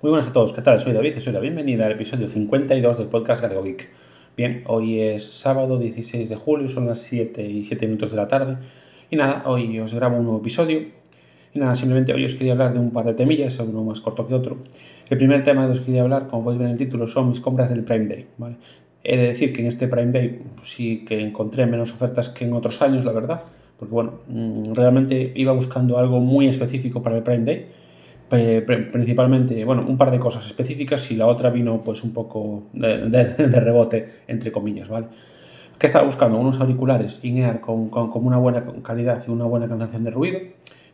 Muy buenas a todos, ¿qué tal? Soy David y soy la bienvenida al episodio 52 del podcast Galego Geek. Bien, hoy es sábado 16 de julio, son las 7 y 7 minutos de la tarde. Y nada, hoy os grabo un nuevo episodio. Y nada, simplemente hoy os quería hablar de un par de temillas, uno más corto que otro. El primer tema que quería hablar, como podéis ver en el título, son mis compras del Prime Day. ¿vale? He de decir que en este Prime Day pues sí que encontré menos ofertas que en otros años, la verdad. Porque bueno, mm, realmente iba buscando algo muy específico para el Prime Day principalmente, bueno, un par de cosas específicas y la otra vino pues un poco de, rebote, entre comillas, ¿vale? Que estaba buscando unos auriculares in-ear con, con, una buena calidad y una buena cancelación de ruido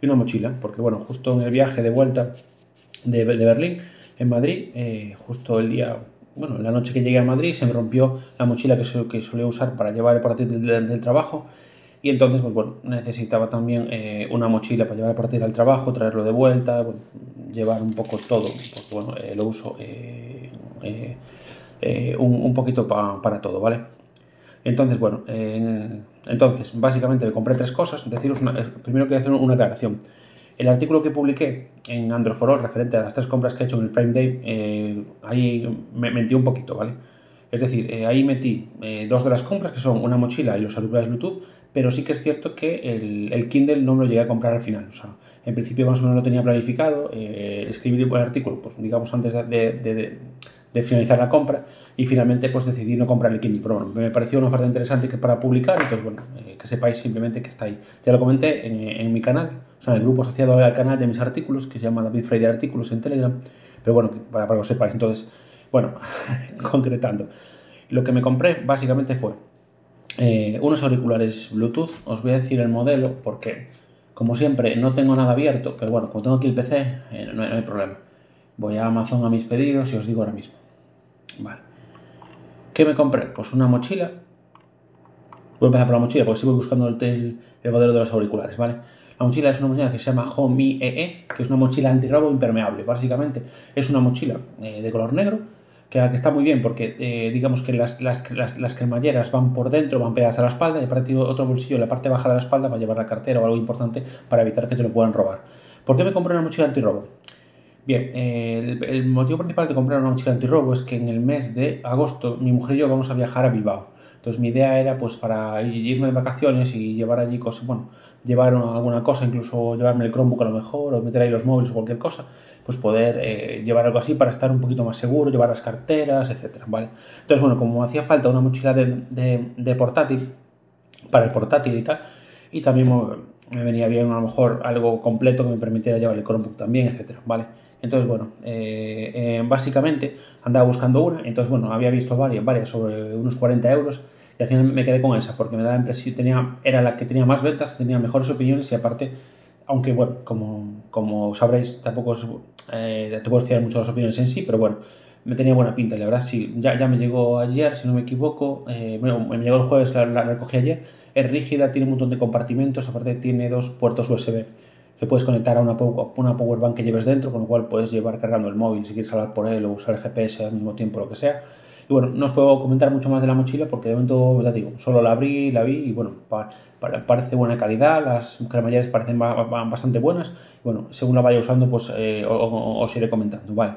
y una mochila, porque bueno, justo en el viaje de vuelta de, de Berlín, en Madrid, eh, justo el día, bueno, la noche que llegué a Madrid se me rompió la mochila que, que solía usar para llevar el portátil del trabajo y entonces, pues bueno, necesitaba también eh, una mochila para llevar a partir al trabajo, traerlo de vuelta, llevar un poco todo, porque bueno, eh, lo uso eh, un, un, poquito para todo, ¿vale? Entonces, bueno, entonces, básicamente me compré tres cosas. Deciros primero quiero hacer una aclaración. El artículo que publiqué en Androforol referente a las tres compras que he hecho en el Prime Day, ahí me mentí un poquito, ¿vale? Es decir, ahí metí dos de las compras, que son una mochila y los auriculares Bluetooth, pero sí que es cierto que el, Kindle no me lo llegué a comprar al final. O sea, en principio más o menos lo tenía planificado, eh, escribir el artículo, pues digamos antes de, finalizar la compra, y finalmente pues decidí no comprar el Kindle. Pero bueno, me pareció una oferta interesante que para publicar, entonces bueno, eh, que sepáis simplemente que está ahí. Ya lo comenté en, mi canal, o sea, en el grupo asociado al canal de mis artículos, que se llama David Freire Artículos en Telegram, pero bueno, para, para que lo sepáis. Entonces, bueno, concretando, lo que me compré básicamente fue eh, unos auriculares Bluetooth. Os voy a decir el modelo porque, como siempre, no tengo nada abierto, pero bueno, como tengo aquí el PC, eh, no, hay, problema. Voy a Amazon a mis pedidos y os digo ahora mismo. Vale. ¿Qué me compré? Pues una mochila. Voy a empezar por la mochila porque sigo buscando el, modelo de los auriculares, ¿vale? La mochila es una mochila que se llama Homey EE, que es una mochila antirrobo impermeable. Básicamente es una mochila eh, de color negro que, está muy bien porque eh, digamos que las, las, las, cremalleras van por dentro, van pegadas a la espalda y aparte otro bolsillo en la parte baja de la espalda para llevar la cartera o algo importante para evitar que te lo puedan robar. ¿Por qué me compré una mochila antirrobo? Bien, el, el, motivo principal de comprar una mochila antirrobo es que en el mes de agosto mi mujer y yo vamos a viajar a Bilbao. Entonces mi idea era pues para irme de vacaciones y llevar allí cosas, bueno, llevar alguna cosa, incluso llevarme el Chromebook a lo mejor o meter ahí los móviles o cualquier cosa, pues poder eh, llevar algo así para estar un poquito más seguro, llevar las carteras, etcétera, ¿vale? Entonces, bueno, como hacía falta una mochila de, de, portátil, para el portátil y tal, y también me venía bien a lo mejor algo completo que me permitiera llevar el Chromebook también, etcétera, ¿vale? Entonces, bueno, eh, eh, básicamente andaba buscando una, entonces, bueno, había visto varias, varias sobre unos 40 euros y al final me quedé con esa porque me daba impresión, tenía, era la que tenía más ventas, tenía mejores opiniones y aparte, aunque bueno, como, como sabréis, tampoco eh, te puedo fiar mucho las opiniones en sí, pero bueno, me tenía buena pinta, la verdad sí, ya, ya me llegó ayer, si no me equivoco, eh, me llegó el jueves, la, recogí ayer, es rígida, tiene un montón de compartimentos, aparte tiene dos puertos USB que puedes conectar a una, una power bank que lleves dentro, con lo cual puedes llevar cargando el móvil si quieres hablar por él o usar el GPS al mismo tiempo, lo que sea. Y bueno, no os puedo comentar mucho más de la mochila porque de momento, ya digo, solo la abrí, la vi y bueno, parece buena calidad, las cremalleras parecen bastante buenas. Y bueno, según la vaya usando, pues eh, os iré comentando, ¿vale?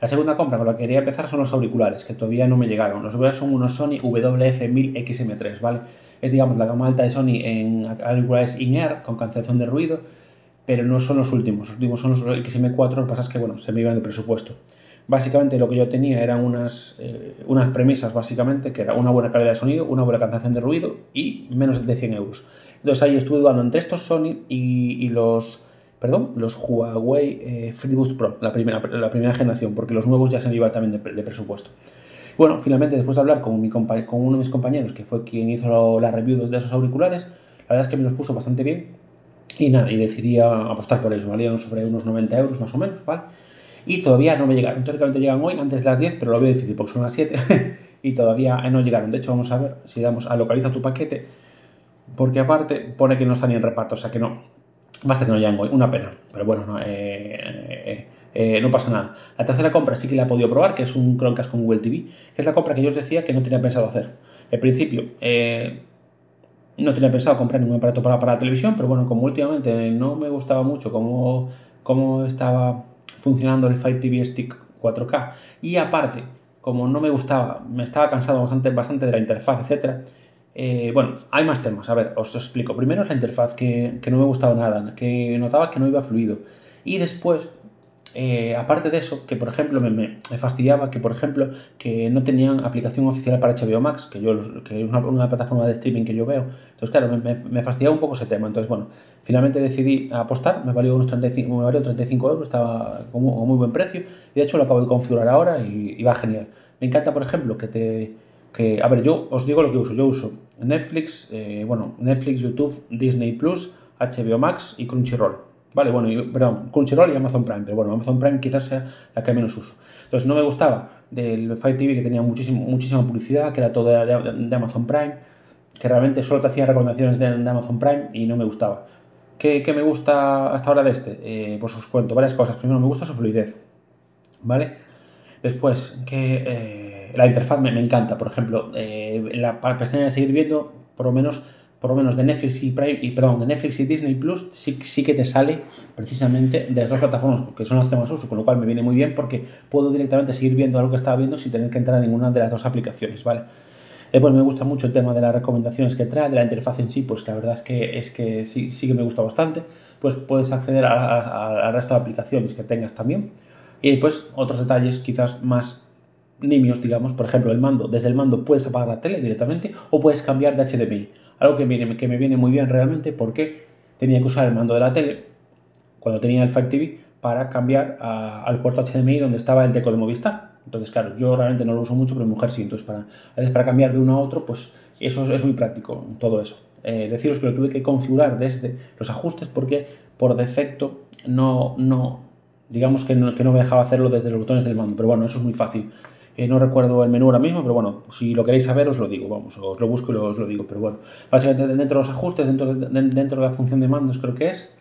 La segunda compra con la que quería empezar son los auriculares, que todavía no me llegaron. Los auriculares son unos Sony WF-1000XM3, ¿vale? Es, digamos, la gama alta de Sony en auriculares in-ear con cancelación de ruido, pero no son los últimos. Los últimos son los XM4, lo que pasa es que, bueno, se me iban de presupuesto. Básicamente lo que yo tenía eran unas, eh, unas premisas, básicamente, que era una buena calidad de sonido, una buena cancelación de ruido y menos de 100 euros. Entonces ahí estuve dudando entre estos Sony y, los, perdón, los Huawei eh, FreeBoost Pro, la primera, la primera generación, porque los nuevos ya se me iban también de, presupuesto. Bueno, finalmente después de hablar con, mi con uno de mis compañeros, que fue quien hizo la review de esos auriculares, la verdad es que me los puso bastante bien y nada, y decidí apostar por eso, valían sobre unos 90 euros más o menos, ¿vale? Y todavía no me llegaron. Teóricamente llegan hoy, antes de las 10, pero lo veo difícil porque son las 7 y todavía no llegaron. De hecho, vamos a ver si damos a localiza tu paquete, porque aparte pone que no está ni en reparto, o sea que no. Basta que no llegan hoy, una pena, pero bueno, no, eh, eh, eh, no pasa nada. La tercera compra sí que la he podido probar, que es un Chromecast con Google TV, que es la compra que yo os decía que no tenía pensado hacer. En principio, no tenía pensado comprar ningún aparato para, para la televisión, pero bueno, como últimamente no me gustaba mucho cómo, cómo estaba funcionando el Fire TV Stick 4K. Y aparte, como no me gustaba, me estaba cansado bastante, bastante de la interfaz, etcétera, eh, bueno, hay más temas. A ver, os explico. Primero es la interfaz, que, que, no me gustaba nada, que notaba que no iba fluido. Y después eh, aparte de eso, que por ejemplo me, fastidiaba que por ejemplo que no tenían aplicación oficial para HBO Max, que yo que es una, plataforma de streaming que yo veo. Entonces, claro, me, fastidiaba un poco ese tema. Entonces, bueno, finalmente decidí apostar, me valió unos 35, me valió 35 euros, estaba con muy, muy buen precio. Y de hecho lo acabo de configurar ahora y, va genial. Me encanta, por ejemplo, que te... Que, a ver, yo os digo lo que uso. Yo uso Netflix, eh, bueno, Netflix, YouTube, Disney Plus, HBO Max y Crunchyroll Vale, bueno, perdón, Crunchyroll y Amazon Prime, pero bueno, Amazon Prime quizás sea la que menos uso. Entonces no me gustaba del Fire TV que tenía muchísimo, muchísima publicidad, que era todo de, Amazon Prime, que realmente solo te hacía recomendaciones de, Amazon Prime y no me gustaba. ¿Qué, me gusta hasta ahora de este? Eh, pues os cuento varias cosas. Primero, me gusta su fluidez, ¿vale? Después, que eh, la interfaz me, encanta. Por ejemplo, eh, la pestaña de seguir viendo, por lo menos por lo menos de Netflix y Prime, y perdón, de Netflix y Disney Plus, sí, sí que te sale precisamente de las dos plataformas, que son las que más uso, con lo cual me viene muy bien porque puedo directamente seguir viendo algo que estaba viendo sin tener que entrar a ninguna de las dos aplicaciones, ¿vale? Después me gusta mucho el tema de las recomendaciones que trae, de la interfaz en sí, pues la verdad es que, es que sí, sí que me gusta bastante. Pues puedes acceder al resto de aplicaciones que tengas también. Y después otros detalles quizás más nimios, digamos, por ejemplo, el mando. Desde el mando puedes apagar la tele directamente o puedes cambiar de HDMI. Algo que, viene, que me viene muy bien realmente porque tenía que usar el mando de la tele cuando tenía el Fire TV para cambiar al puerto HDMI donde estaba el deco de Movistar. Entonces, claro, yo realmente no lo uso mucho, pero mi mujer sí. Entonces, para, a veces para cambiar de uno a otro, pues eso es muy práctico, todo eso. Eh, deciros que lo tuve que configurar desde los ajustes porque por defecto no, no digamos que no, que no me dejaba hacerlo desde los botones del mando. Pero bueno, eso es muy fácil. Eh, no recuerdo el menú ahora mismo, pero bueno, si lo queréis saber os lo digo, vamos, os lo busco y os lo digo. Pero bueno, básicamente dentro de los ajustes, dentro de, dentro de la función de mandos creo que es,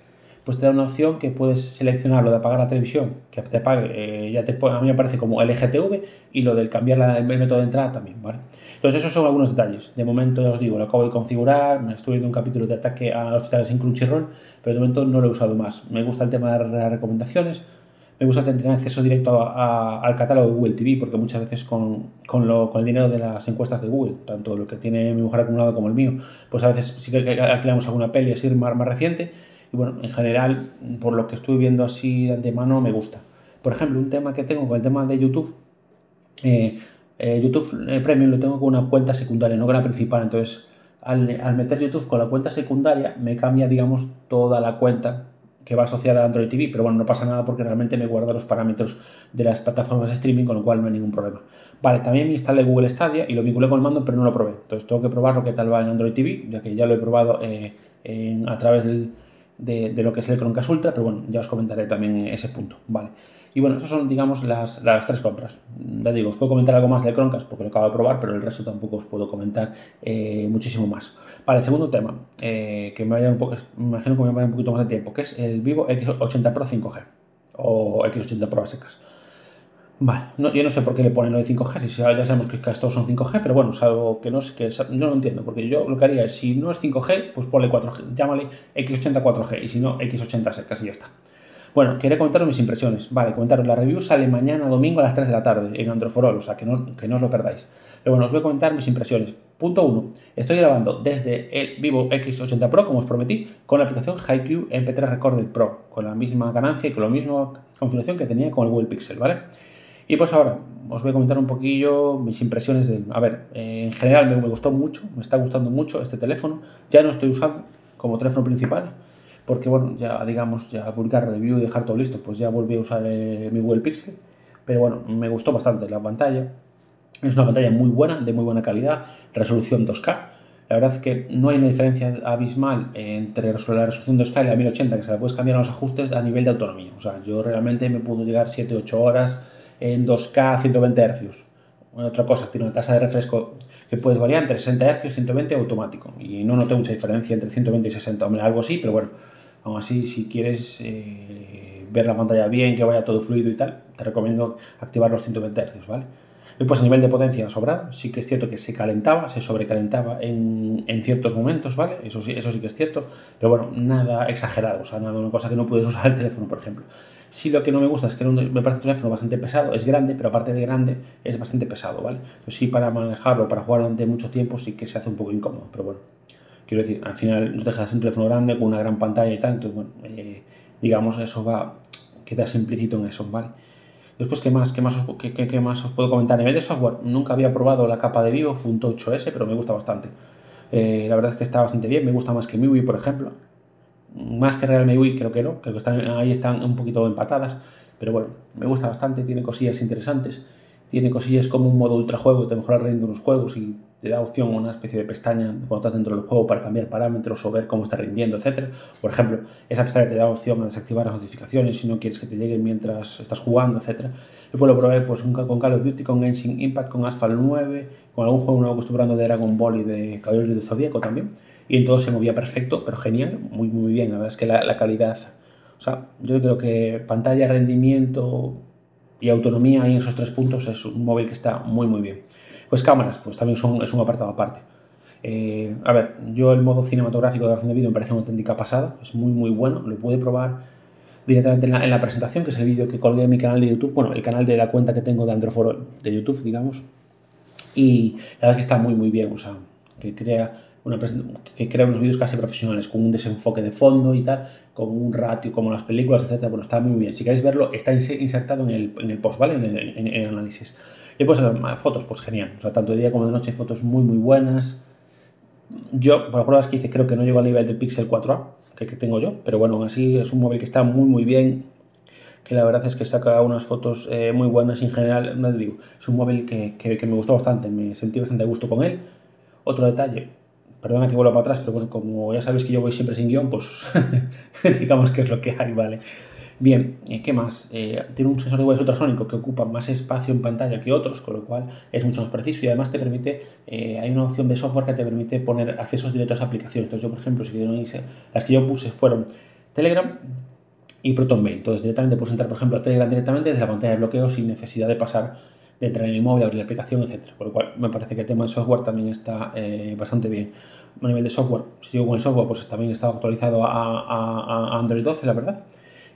pues te da una opción que puedes seleccionar lo de apagar la televisión, que te apague, eh, ya te a mí me aparece como LGTV y lo del cambiar el método de entrada también, ¿vale? Entonces esos son algunos detalles. De momento ya os digo, lo acabo de configurar, me estoy viendo un capítulo de ataque a los titanes en Crunchyroll, pero de momento no lo he usado más. Me gusta el tema de las recomendaciones, me gusta tener acceso directo al catálogo de Google TV, porque muchas veces con, con, lo, con, el dinero de las encuestas de Google, tanto lo que tiene mi mujer acumulado como el mío, pues a veces sí que alquilamos alguna peli así más, más reciente. Y bueno, en general, por lo que estoy viendo así de antemano, me gusta. Por ejemplo, un tema que tengo con el tema de YouTube, eh, eh, YouTube eh, Premium lo tengo con una cuenta secundaria, no con la principal. Entonces, al, al meter YouTube con la cuenta secundaria, me cambia, digamos, toda la cuenta que va asociada a Android TV, pero bueno, no pasa nada porque realmente me guarda los parámetros de las plataformas de streaming, con lo cual no hay ningún problema. Vale, también me instalé Google Stadia y lo vinculé con el mando, pero no lo probé. Entonces tengo que probarlo qué tal va en Android TV, ya que ya lo he probado eh, a través de, lo que es el Chromecast Ultra, pero bueno, ya os comentaré también ese punto. Vale. Y bueno, esas son, digamos, las, las, tres compras. Ya digo, os puedo comentar algo más de Chromecast porque lo acabo de probar, pero el resto tampoco os puedo comentar eh, muchísimo más. Vale, segundo tema, eh, que me vaya un poco, imagino que me vaya un poquito más de tiempo, que es el Vivo X80 Pro 5G o X80 Pro a secas. Vale, yo no sé por qué le ponen lo de 5G, si ya sabemos que estos son 5G, pero bueno, es algo que no sé, que no lo entiendo, porque yo lo que haría es, si no es 5G, pues ponle 4G, llámale X80 4G, y si no, X80 secas y ya está. Bueno, quería comentaros mis impresiones. Vale, comentaros, la review sale mañana domingo a las 3 de la tarde en Androforol, o sea que no, que no os lo perdáis. Pero bueno, os voy a comentar mis impresiones. Punto 1. Estoy grabando desde el Vivo X80 Pro, como os prometí, con la aplicación HiQ MP3 Recorder Pro, con la misma ganancia y con la misma configuración que tenía con el Google Pixel, ¿vale? Y pues ahora os voy a comentar un poquillo mis impresiones de... A ver, en general me, me gustó mucho, me está gustando mucho este teléfono. Ya no estoy usando como teléfono principal, porque bueno, ya digamos, ya publicar review y dejar todo listo, pues ya volví a usar eh, mi Google Pixel, pero bueno, me gustó bastante la pantalla, es una pantalla muy buena, de muy buena calidad, resolución 2K, la verdad es que no hay una diferencia abismal entre la resolución 2K y la 1080, que se la puedes cambiar a los ajustes a nivel de autonomía, o sea, yo realmente me puedo llegar 7-8 horas en 2K a 120 Hz, otra cosa, tiene una tasa de refresco que puedes variar entre 60 Hz y 120 automático. Y no noté mucha diferencia entre 120 y 60. Hombre, algo sí, pero bueno, Así, si quieres eh, ver la pantalla bien, que vaya todo fluido y tal, te recomiendo activar los 120 Hz, ¿vale? Después, a nivel de potencia sobra, sí que es cierto que se calentaba, se sobrecalentaba en, en, ciertos momentos, ¿vale? Eso sí, eso sí que es cierto, pero bueno, nada exagerado, o sea, nada, una cosa que no puedes usar el teléfono, por ejemplo. Sí, lo que no me gusta es que me parece un teléfono bastante pesado, es grande, pero aparte de grande es bastante pesado, ¿vale? Entonces sí, para manejarlo, para jugar durante mucho tiempo, sí que se hace un poco incómodo, pero bueno. Quiero decir, al final no dejas un teléfono grande con una gran pantalla y tal, entonces bueno, eh, digamos, eso va, queda implícito en eso, ¿vale? Después, ¿qué más, qué, más os, qué, más os puedo comentar? En vez de software, nunca había probado la capa de Vivo Funto 8S, pero me gusta bastante. Eh, la verdad es que está bastante bien, me gusta más que MIUI, por ejemplo. Más que Real MIUI, creo que no, creo que están, ahí están un poquito empatadas, pero bueno, me gusta bastante, tiene cosillas interesantes. Tiene cosillas como un modo ultra juego, te mejora el rendimiento los juegos y te da opción a una especie de pestaña cuando estás dentro del juego para cambiar parámetros o ver cómo está rindiendo, etc. Por ejemplo, esa pestaña te da opción a desactivar las notificaciones si no quieres que te lleguen mientras estás jugando, etc. Yo puedo probar pues, con Call of Duty, con Genshin Impact, con Asphalt 9, con algún juego nuevo probando de Dragon Ball y de Caballeros de Zodíaco también. Y en todo se movía perfecto, pero genial, muy, muy bien. La verdad es que la calidad, o sea, yo creo que pantalla, rendimiento, y autonomía ahí en esos tres puntos es un móvil que está muy muy bien. Pues cámaras, pues también son, es un apartado aparte. Eh, a ver, yo el modo cinematográfico de grabación de vídeo me parece una auténtica pasada, es muy muy bueno, lo pude probar directamente en la, presentación, que es el vídeo que colgué en mi canal de YouTube, bueno, el canal de la cuenta que tengo de Androforo de YouTube, digamos, y la verdad que está muy muy bien, o sea, que crea una que crea unos vídeos casi profesionales, con un desenfoque de fondo y tal, con un ratio como las películas, etcétera. Bueno, está muy bien. Si queréis verlo, está insertado en el, en el post, ¿vale? En el, análisis. Y pues fotos, pues genial. O sea, tanto de día como de noche, fotos muy, muy buenas. Yo, por las pruebas que hice, creo que no llego al nivel del Pixel 4A que, tengo yo, pero bueno, aún así es un móvil que está muy, muy bien. Que la verdad es que saca unas fotos eh, muy buenas en general, no te digo, es un móvil que, que, que me gustó bastante, me sentí bastante a gusto con él. Otro detalle, Perdona que vuelva para atrás, pero bueno, como ya sabéis que yo voy siempre sin guion, pues digamos que es lo que hay, ¿vale? Bien, eh, ¿qué más? Eh, tiene un sensor de huellas ultrasónico que ocupa más espacio en pantalla que otros, con lo cual es mucho más preciso y además te permite, eh, hay una opción de software que te permite poner accesos directos a aplicaciones. Entonces yo, por ejemplo, si quiero las que yo puse fueron Telegram y ProtonMail. Entonces directamente puedes entrar, por ejemplo, a Telegram directamente desde la pantalla de bloqueo sin necesidad de pasar de entrar en el móvil, abrir la aplicación, etc. Por lo cual me parece que el tema de software también está eh, bastante bien. A nivel de software, si sigo con el software, pues también está actualizado a, Android 12, la verdad.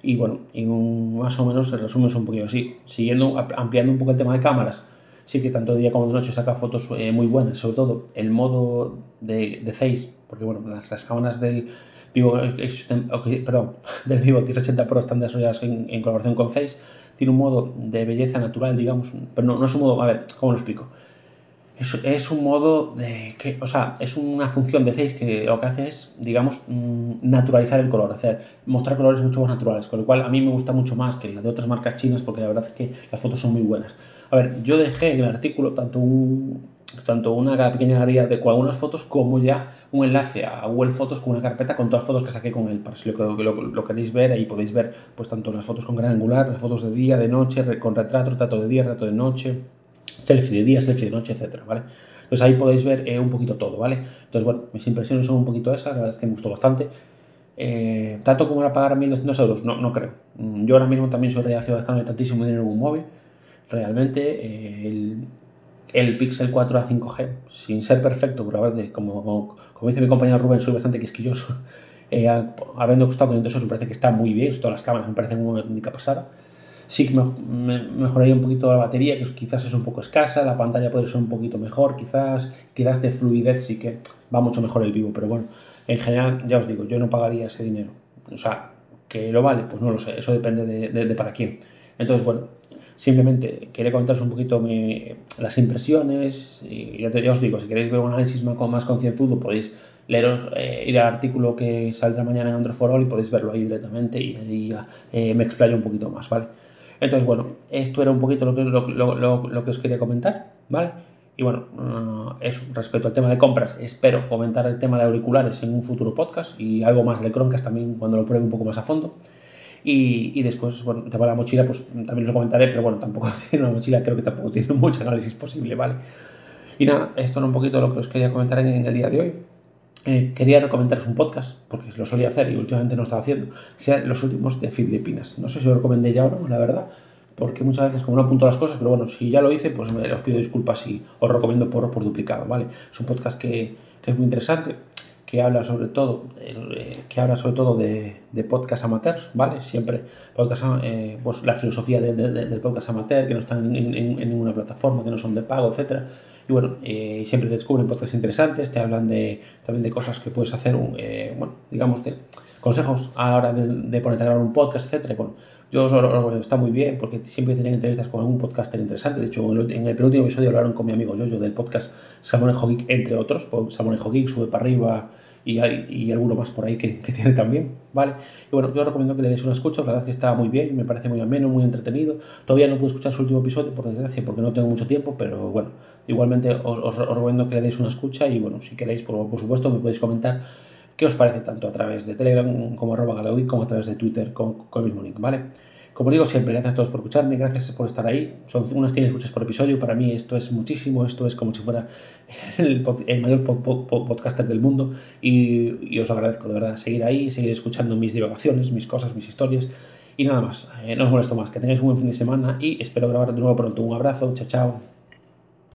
Y bueno, y más o menos el resumen es un poquito así. Siguiendo, ampliando un poco el tema de cámaras, sí que tanto de día como de noche saca fotos eh, muy buenas, sobre todo el modo de, de Face, porque bueno, las cámaras del Vivo perdón, del Vivo X80 Pro están desarrolladas en, en colaboración con Face tiene un modo de belleza natural, digamos, pero no, no es un modo, a ver, ¿cómo lo explico? Es, es, un modo de que, o sea, es una función de Face que lo que hace es, digamos, mm, naturalizar el color, hacer, mostrar colores mucho más naturales, con lo cual a mí me gusta mucho más que la de otras marcas chinas porque la verdad es que las fotos son muy buenas. A ver, yo dejé en el artículo tanto un, tanto una pequeña galería de algunas fotos como ya un enlace a Google Fotos con una carpeta con todas las fotos que saqué con él. Para si lo, queréis ver, ahí podéis ver pues tanto las fotos con gran angular, las fotos de día, de noche, con retrato, retrato de día, retrato de noche, selfie de día, selfie de noche, etcétera, ¿vale? Entonces ahí podéis ver eh, un poquito todo, ¿vale? Entonces, bueno, mis impresiones son un poquito esas, la verdad es que me gustó bastante. Eh, ¿Tanto como para pagar 1.200 euros? No, no creo. Mm, yo ahora mismo también soy reacio a gastarme tantísimo dinero en un móvil. Realmente, eh, el, el Pixel 4 a 5G, sin ser perfecto, pero a ver, como, como, dice mi compañero Rubén, soy bastante quisquilloso. Eh, habiendo costado 500 euros, me parece que está muy bien. Todas las cámaras me parecen una única pasada. Sí que me, mejoraría un poquito la batería, que quizás es un poco escasa. La pantalla puede ser un poquito mejor, quizás. Quizás de fluidez sí que va mucho mejor el vivo, pero bueno, en general, ya os digo, yo no pagaría ese dinero. O sea, que lo vale, pues no lo sé. Eso depende de, de para quién. Entonces, bueno, Simplemente quería comentaros un poquito las impresiones y ya, os digo, si queréis ver un análisis más, más concienzudo podéis leeros, eh, ir al artículo que saldrá mañana en Android for All y podéis verlo ahí directamente y eh, me explayo un poquito más, ¿vale? Entonces, bueno, esto era un poquito lo que, lo, lo, lo que os quería comentar, ¿vale? Y bueno, uh, eso, respecto al tema de compras, espero comentar el tema de auriculares en un futuro podcast y algo más de Chromecast también cuando lo pruebe un poco más a fondo. Y, después, bueno, tema de la mochila, pues también lo comentaré, pero bueno, tampoco tiene una mochila, creo que tampoco tiene mucho análisis posible, ¿vale? Y nada, esto era un poquito lo que os quería comentar en, el día de hoy. Eh, quería recomendaros un podcast, porque lo solía hacer y últimamente no estaba haciendo, sean los últimos de Filipinas. No sé si lo recomendé ya o no, la verdad, porque muchas veces como no apunto las cosas, pero bueno, si ya lo hice, pues me, os pido disculpas y os recomiendo por, por duplicado, ¿vale? Es un podcast que, que es muy interesante, que habla sobre todo, eh, que habla sobre todo de, de, amateurs, ¿vale? Siempre podcast, eh, pues la filosofía de, del podcast amateur, que no están en, ninguna plataforma, que no son de pago, etcétera. Y bueno, eh, siempre descubren podcasts interesantes, te hablan de, también de cosas que puedes hacer, bueno, digamos, consejos a la hora de, de ponerte a grabar un podcast, etcétera. Bueno, yo está muy bien porque siempre tienen entrevistas con algún podcaster interesante. De hecho, en el penúltimo episodio hablaron con mi amigo Jojo del podcast Salmonejo Geek, entre otros. Salmonejo Geek sube para arriba y, hay, y alguno más por ahí que, que, tiene también, ¿vale? Y bueno, yo os recomiendo que le deis una escucha, la verdad es que está muy bien, me parece muy ameno, muy entretenido. Todavía no puedo escuchar su último episodio, por desgracia, porque no tengo mucho tiempo, pero bueno, igualmente os, os, os recomiendo que le deis una escucha y bueno, si queréis, por, por supuesto, me podéis comentar qué os parece tanto a través de Telegram como arroba Galeoic, como a través de Twitter con, con el mismo link, ¿vale? Como digo siempre, gracias a todos por escucharme, gracias por estar ahí. Son unas 100 escuchas por episodio, para mí esto es muchísimo, esto es como si fuera el, el mayor pod, pod, pod, podcaster del mundo y, y, os agradezco de verdad seguir ahí, seguir escuchando mis divagaciones, mis cosas, mis historias. Y nada más, eh, no os molesto más, que tengáis un buen fin de semana y espero grabar de nuevo pronto. Un abrazo, chao, chao.